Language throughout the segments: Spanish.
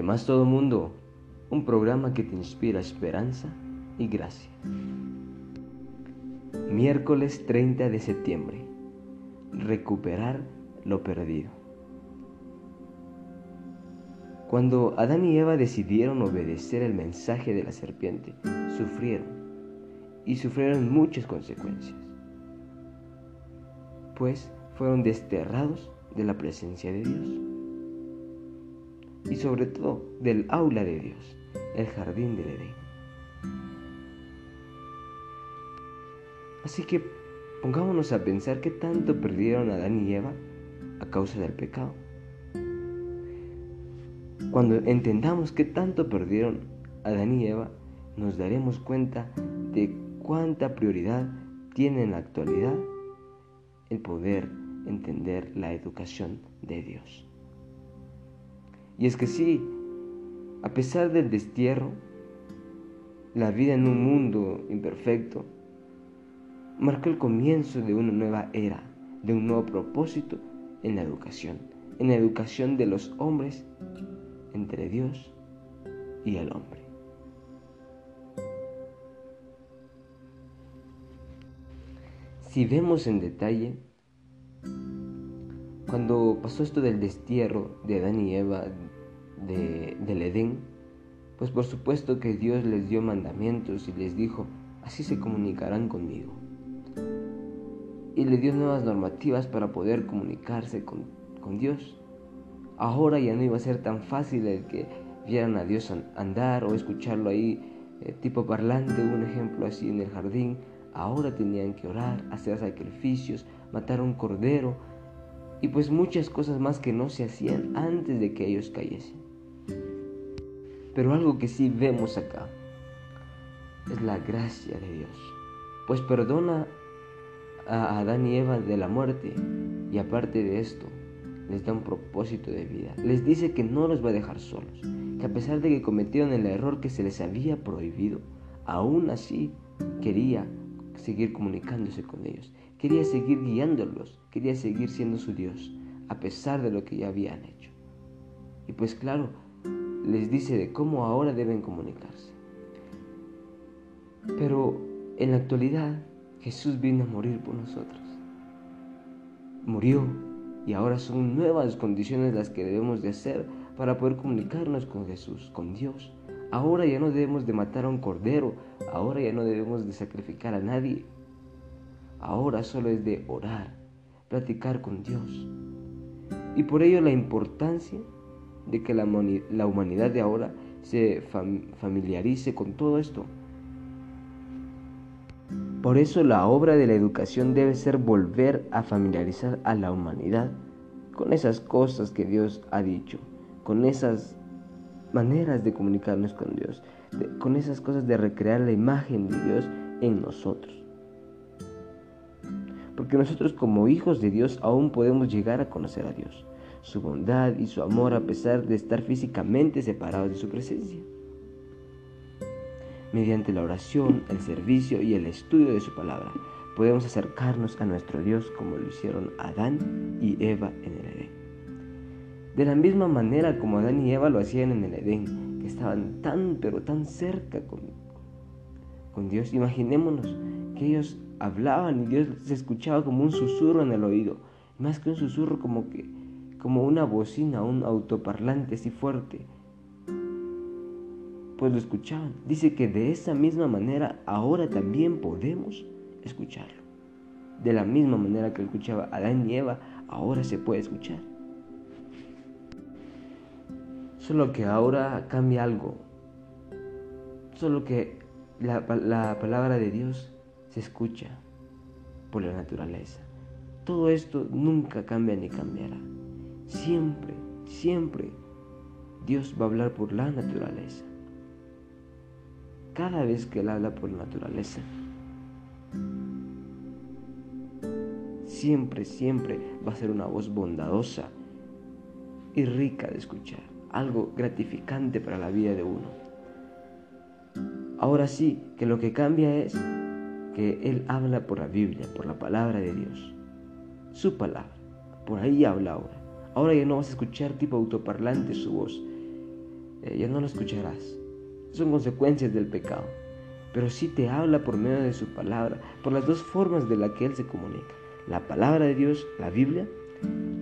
que más todo mundo, un programa que te inspira esperanza y gracia. Miércoles 30 de septiembre. Recuperar lo perdido. Cuando Adán y Eva decidieron obedecer el mensaje de la serpiente, sufrieron y sufrieron muchas consecuencias, pues fueron desterrados de la presencia de Dios y sobre todo del aula de Dios, el jardín del Edén. Así que pongámonos a pensar qué tanto perdieron Adán y Eva a causa del pecado. Cuando entendamos qué tanto perdieron Adán y Eva, nos daremos cuenta de cuánta prioridad tiene en la actualidad el poder entender la educación de Dios. Y es que sí, a pesar del destierro, la vida en un mundo imperfecto marcó el comienzo de una nueva era, de un nuevo propósito en la educación, en la educación de los hombres entre Dios y el hombre. Si vemos en detalle, cuando pasó esto del destierro de Adán y Eva del Edén, pues por supuesto que Dios les dio mandamientos y les dijo, así se comunicarán conmigo. Y le dio nuevas normativas para poder comunicarse con, con Dios. Ahora ya no iba a ser tan fácil el que vieran a Dios andar o escucharlo ahí eh, tipo parlante, un ejemplo así en el jardín. Ahora tenían que orar, hacer sacrificios, matar un cordero y pues muchas cosas más que no se hacían antes de que ellos cayesen. Pero algo que sí vemos acá es la gracia de Dios, pues perdona a Adán y Eva de la muerte y aparte de esto, les da un propósito de vida. Les dice que no los va a dejar solos, que a pesar de que cometieron el error que se les había prohibido, aún así quería seguir comunicándose con ellos, quería seguir guiándolos, quería seguir siendo su Dios, a pesar de lo que ya habían hecho. Y pues claro, les dice de cómo ahora deben comunicarse. Pero en la actualidad Jesús vino a morir por nosotros. Murió y ahora son nuevas condiciones las que debemos de hacer para poder comunicarnos con Jesús, con Dios. Ahora ya no debemos de matar a un cordero, ahora ya no debemos de sacrificar a nadie. Ahora solo es de orar, platicar con Dios. Y por ello la importancia de que la, humanidad de ahora se familiarice con todo esto. Por eso la obra de la educación debe ser volver a familiarizar a la humanidad con esas cosas que Dios ha dicho, con esas maneras de comunicarnos con Dios, con esas cosas de recrear la imagen de Dios en nosotros. Porque nosotros como hijos de Dios aún podemos llegar a conocer a Dios, su bondad y su amor a pesar de estar físicamente separados de su presencia mediante la oración, el servicio y el estudio de su palabra. Podemos acercarnos a nuestro Dios como lo hicieron Adán y Eva en el Edén. De la misma manera como Adán y Eva lo hacían en el Edén, que estaban tan pero tan cerca con, con Dios. Imaginémonos que ellos hablaban y Dios se escuchaba como un susurro en el oído, más que un susurro como que como una bocina, un autoparlante así fuerte pues lo escuchaban. Dice que de esa misma manera ahora también podemos escucharlo. De la misma manera que escuchaba Adán y Eva, ahora se puede escuchar. Solo que ahora cambia algo. Solo que la, la palabra de Dios se escucha por la naturaleza. Todo esto nunca cambia ni cambiará. Siempre, siempre Dios va a hablar por la naturaleza cada vez que Él habla por naturaleza. Siempre, siempre va a ser una voz bondadosa y rica de escuchar, algo gratificante para la vida de uno. Ahora sí, que lo que cambia es que Él habla por la Biblia, por la palabra de Dios, su palabra, por ahí habla ahora. Ahora ya no vas a escuchar tipo autoparlante su voz, eh, ya no lo escucharás. Son consecuencias del pecado. Pero sí te habla por medio de su palabra, por las dos formas de la que Él se comunica. La palabra de Dios, la Biblia,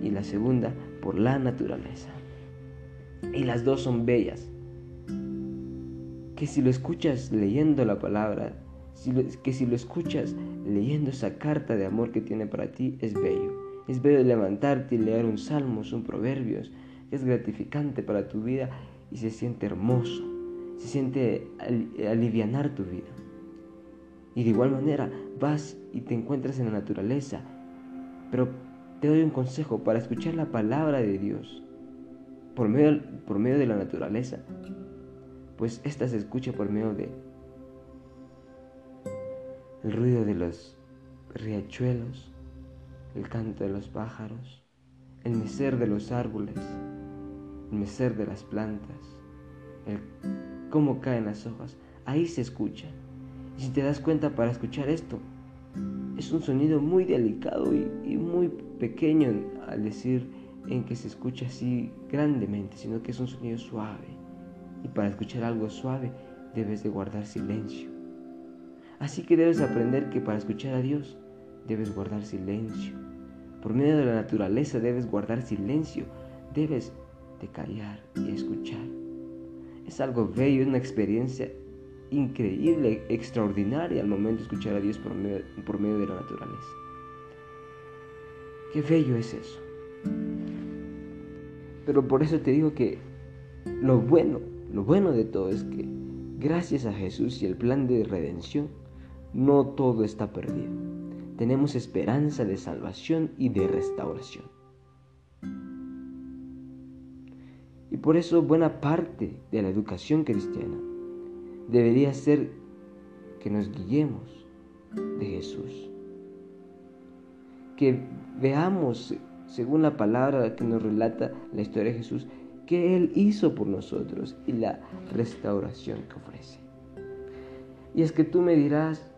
y la segunda por la naturaleza. Y las dos son bellas. Que si lo escuchas leyendo la palabra, que si lo escuchas leyendo esa carta de amor que tiene para ti, es bello. Es bello levantarte y leer un salmo, un proverbios. Es gratificante para tu vida y se siente hermoso. Se siente alivianar tu vida. Y de igual manera vas y te encuentras en la naturaleza. Pero te doy un consejo para escuchar la palabra de Dios por medio, por medio de la naturaleza. Pues esta se escucha por medio de el ruido de los riachuelos, el canto de los pájaros, el mecer de los árboles, el mecer de las plantas, el cómo caen las hojas. Ahí se escucha. Y si te das cuenta para escuchar esto, es un sonido muy delicado y, muy pequeño al decir en que se escucha así grandemente, sino que es un sonido suave. Y para escuchar algo suave debes de guardar silencio. Así que debes aprender que para escuchar a Dios debes guardar silencio. Por medio de la naturaleza debes guardar silencio. Debes de callar y escuchar. Es algo bello, es una experiencia increíble, extraordinaria al momento de escuchar a Dios por medio, por medio de la naturaleza. Qué bello es eso. Pero por eso te digo que lo bueno, lo bueno de todo es que gracias a Jesús y el plan de redención, no todo está perdido. Tenemos esperanza de salvación y de restauración. Y por eso buena parte de la educación cristiana debería ser que nos guiemos de Jesús. Que veamos, según la palabra que nos relata la historia de Jesús, que Él hizo por nosotros y la restauración que ofrece. Y es que tú me dirás,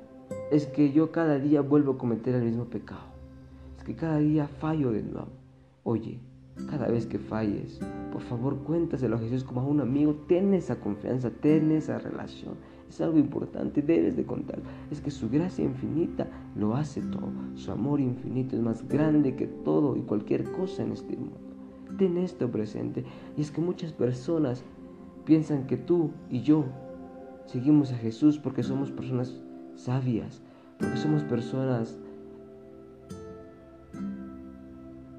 es que yo cada día vuelvo a cometer el mismo pecado. Es que cada día fallo de nuevo. Oye, cada vez que falles, por favor cuéntaselo a Jesús como a un amigo. Ten esa confianza, ten esa relación. Es algo importante, debes de contar. Es que su gracia infinita lo hace todo. Su amor infinito es más grande que todo y cualquier cosa en este mundo. Ten esto presente. Y es que muchas personas piensan que tú y yo seguimos a Jesús porque somos personas sabias, porque somos personas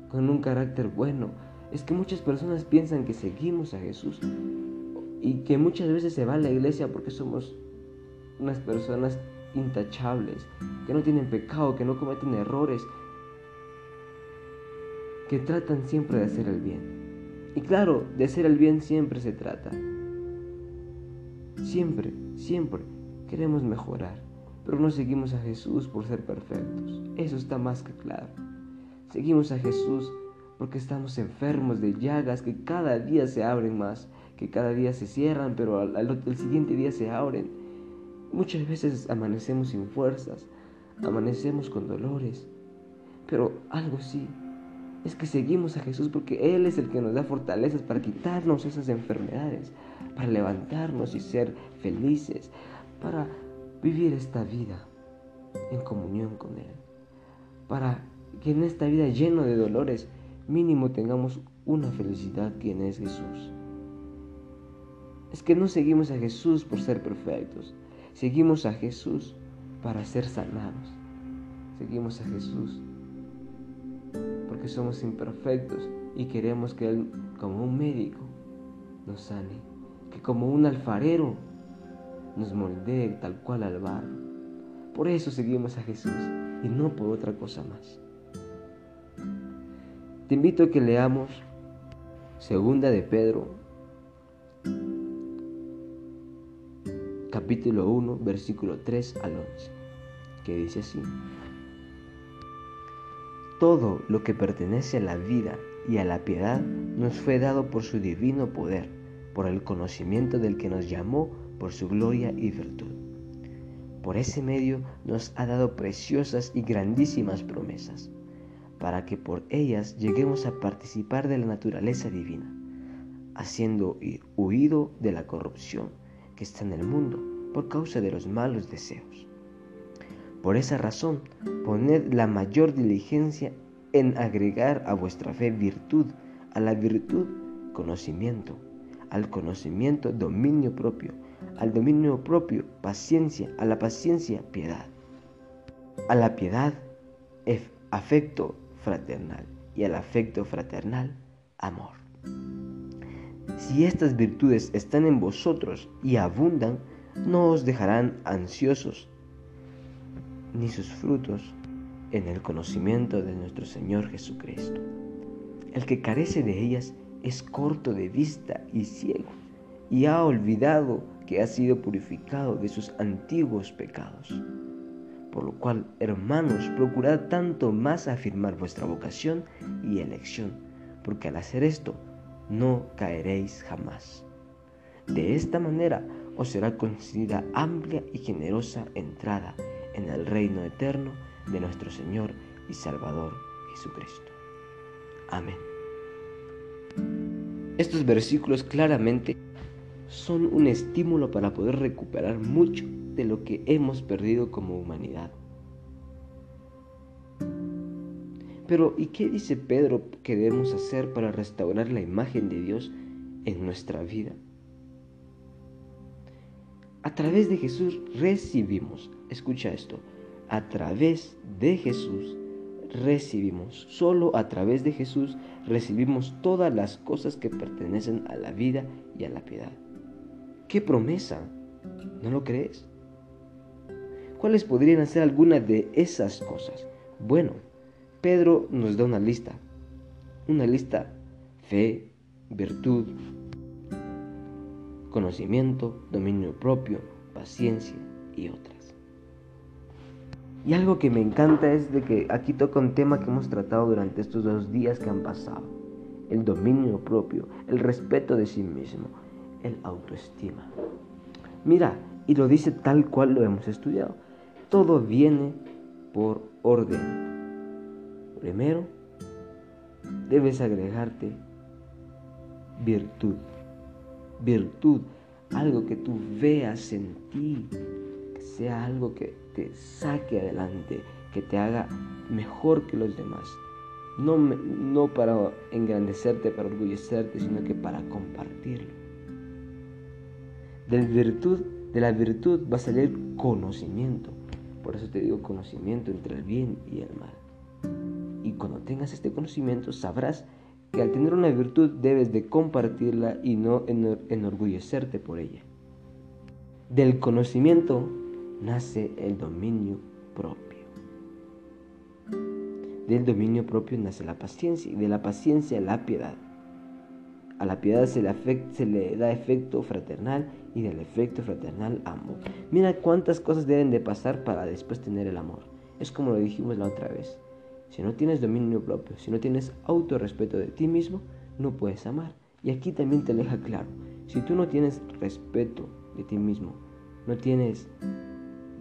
con un carácter bueno. Es que muchas personas piensan que seguimos a Jesús y que muchas veces se va a la iglesia porque somos unas personas intachables, que no tienen pecado, que no cometen errores, que tratan siempre de hacer el bien. Y claro, de hacer el bien siempre se trata. Siempre, siempre queremos mejorar, pero no seguimos a Jesús por ser perfectos. Eso está más que claro. Seguimos a Jesús porque estamos enfermos de llagas que cada día se abren más, que cada día se cierran, pero al, siguiente día se abren. Muchas veces amanecemos sin fuerzas, amanecemos con dolores, pero algo sí, es que seguimos a Jesús porque Él es el que nos da fortalezas para quitarnos esas enfermedades, para levantarnos y ser felices, para vivir esta vida en comunión con Él, para que en esta vida lleno de dolores, mínimo tengamos una felicidad quien es Jesús. Es que no seguimos a Jesús por ser perfectos, seguimos a Jesús para ser sanados. Seguimos a Jesús porque somos imperfectos y queremos que Él, como un médico, nos sane, que como un alfarero nos moldee tal cual al. Por eso seguimos a Jesús y no por otra cosa más. Te invito a que leamos Segunda de Pedro, capítulo 1, versículo 3 al 11, que dice así. Todo lo que pertenece a la vida y a la piedad nos fue dado por su divino poder, por el conocimiento del que nos llamó por su gloria y virtud. Por ese medio nos ha dado preciosas y grandísimas promesas para que por ellas lleguemos a participar de la naturaleza divina, haciendo huido de la corrupción que está en el mundo por causa de los malos deseos. Por esa razón, poned la mayor diligencia en agregar a vuestra fe virtud, a la virtud conocimiento, al conocimiento dominio propio, al dominio propio paciencia, a la paciencia piedad, a la piedad afecto fraternal y al afecto fraternal amor. Si estas virtudes están en vosotros y abundan, no os dejarán ansiosos, ni sus frutos en el conocimiento de nuestro Señor Jesucristo. El que carece de ellas es corto de vista y ciego, y ha olvidado que ha sido purificado de sus antiguos pecados. Por lo cual, hermanos, procurad tanto más afirmar vuestra vocación y elección, porque al hacer esto no caeréis jamás. De esta manera os será concedida amplia y generosa entrada en el reino eterno de nuestro Señor y Salvador Jesucristo. Amén. Estos versículos claramente son un estímulo para poder recuperar mucho de lo que hemos perdido como humanidad. Pero ¿y qué dice Pedro que debemos hacer para restaurar la imagen de Dios en nuestra vida? A través de Jesús recibimos, escucha esto, a través de Jesús recibimos, solo a través de Jesús recibimos todas las cosas que pertenecen a la vida y a la piedad. ¡Qué promesa! ¿No lo crees? ¿Cuáles podrían ser algunas de esas cosas? Bueno, Pedro nos da una lista. Una lista, fe, virtud, conocimiento, dominio propio, paciencia y otras. Y algo que me encanta es de que aquí toca un tema que hemos tratado durante estos dos días que han pasado. El dominio propio, el respeto de sí mismo, el autoestima. Mira, y lo dice tal cual lo hemos estudiado. Todo viene por orden. Primero, debes agregarte virtud virtud, algo que tú veas en ti, que sea algo que te saque adelante, que te haga mejor que los demás. No, no para engrandecerte, para orgullecerte, sino que para compartirlo. De la virtud va a salir conocimiento. Por eso te digo conocimiento entre el bien y el mal. Y cuando tengas este conocimiento sabrás que al tener una virtud debes de compartirla y no enorgullecerte por ella. Del conocimiento nace el dominio propio. Del dominio propio nace la paciencia y de la paciencia la piedad. A la piedad se le, se le, da efecto fraternal y del efecto fraternal amor. Mira cuántas cosas deben de pasar para después tener el amor. Es como lo dijimos la otra vez. Si no tienes dominio propio, si no tienes autorrespeto de ti mismo, no puedes amar. Y aquí también te deja claro, si tú no tienes respeto de ti mismo, no tienes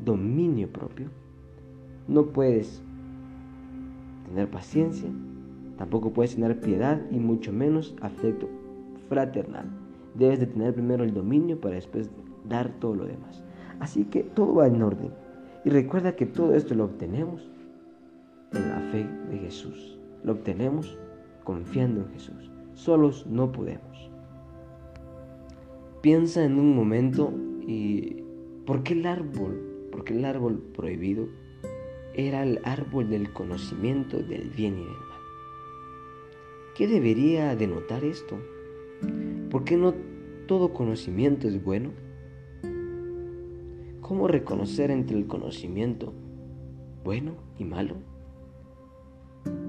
dominio propio, no puedes tener paciencia, tampoco puedes tener piedad y mucho menos afecto fraternal. Debes de tener primero el dominio para después dar todo lo demás. Así que todo va en orden. Y recuerda que todo esto lo obtenemos en la fe de Jesús. Lo obtenemos confiando en Jesús. Solos no podemos. Piensa en un momento y ¿por qué el árbol? Porque el árbol prohibido era el árbol del conocimiento del bien y del mal. ¿Qué debería denotar esto? ¿Por qué no todo conocimiento es bueno? ¿Cómo reconocer entre el conocimiento bueno y malo?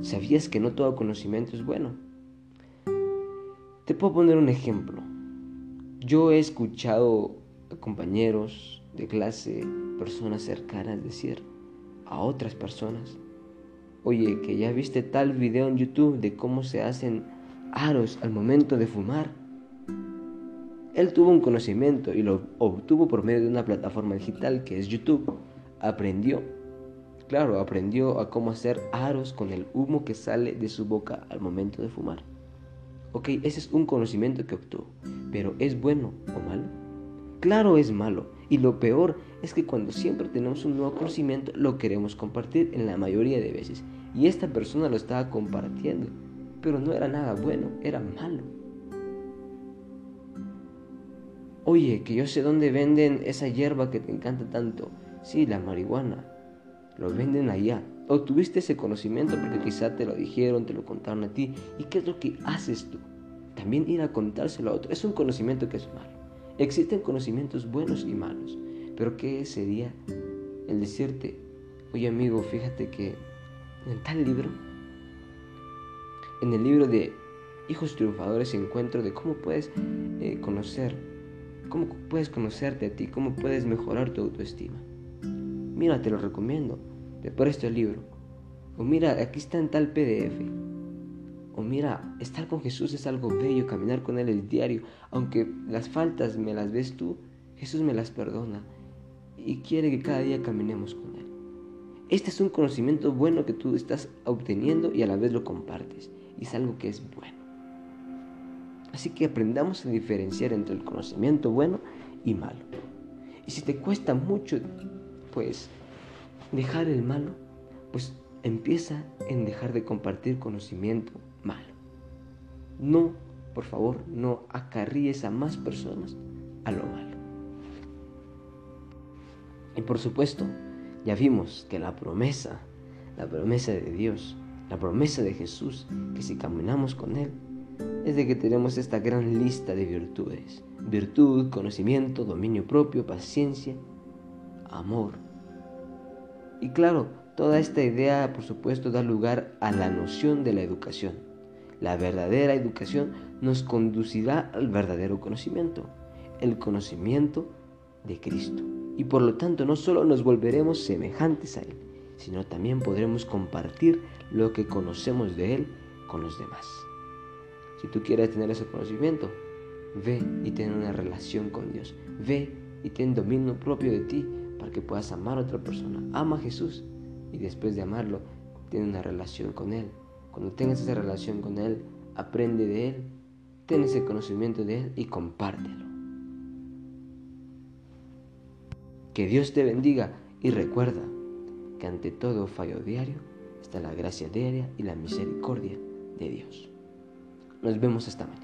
¿Sabías que no todo conocimiento es bueno? Te puedo poner un ejemplo. Yo he escuchado a compañeros de clase, personas cercanas decir a otras personas, oye, que ya viste tal video en YouTube de cómo se hacen aros al momento de fumar. Él tuvo un conocimiento y lo obtuvo por medio de una plataforma digital que es YouTube. Aprendió Claro, aprendió a cómo hacer aros con el humo que sale de su boca al momento de fumar. Ok, ese es un conocimiento que obtuvo, pero ¿es bueno o malo? Claro, es malo. Y lo peor es que cuando siempre tenemos un nuevo conocimiento, lo queremos compartir en la mayoría de veces. Y esta persona lo estaba compartiendo, pero no era nada bueno, era malo. Oye, que yo sé dónde venden esa hierba que te encanta tanto. Sí, la marihuana. Lo venden allá. O tuviste ese conocimiento porque quizá te lo dijeron, te lo contaron a ti. ¿Y qué es lo que haces tú? También ir a contárselo a otro. Es un conocimiento que es malo. Existen conocimientos buenos y malos. Pero ¿qué sería el decirte, oye amigo, fíjate que en tal libro, en el libro de Hijos Triunfadores, encuentro de cómo puedes eh, conocer, cómo puedes conocerte a ti, cómo puedes mejorar tu autoestima. Mira, te lo recomiendo te presto el libro. O mira, aquí está en tal PDF. O mira, estar con Jesús es algo bello, caminar con Él es diario. Aunque las faltas me las ves tú, Jesús me las perdona y quiere que cada día caminemos con Él. Este es un conocimiento bueno que tú estás obteniendo y a la vez lo compartes. Y es algo que es bueno. Así que aprendamos a diferenciar entre el conocimiento bueno y malo. Y si te cuesta mucho, pues dejar el malo, pues empieza en dejar de compartir conocimiento malo. No, por favor, no acarríes a más personas a lo malo. Y por supuesto, ya vimos que la promesa, la promesa de Dios, la promesa de Jesús, que si caminamos con Él, es de que tenemos esta gran lista de virtudes. Virtud, conocimiento, dominio propio, paciencia, amor, y claro, toda esta idea, por supuesto, da lugar a la noción de la educación. La verdadera educación nos conducirá al verdadero conocimiento, el conocimiento de Cristo. Y por lo tanto no solo nos volveremos semejantes a Él, sino también podremos compartir lo que conocemos de Él con los demás. Si tú quieres tener ese conocimiento, ve y ten una relación con Dios. Ve y ten dominio propio de ti para que puedas amar a otra persona. Ama a Jesús y después de amarlo, tiene una relación con Él. Cuando tengas esa relación con Él, aprende de Él, ten ese conocimiento de Él y compártelo. Que Dios te bendiga y recuerda que ante todo fallo diario está la gracia diaria y la misericordia de Dios. Nos vemos esta mañana.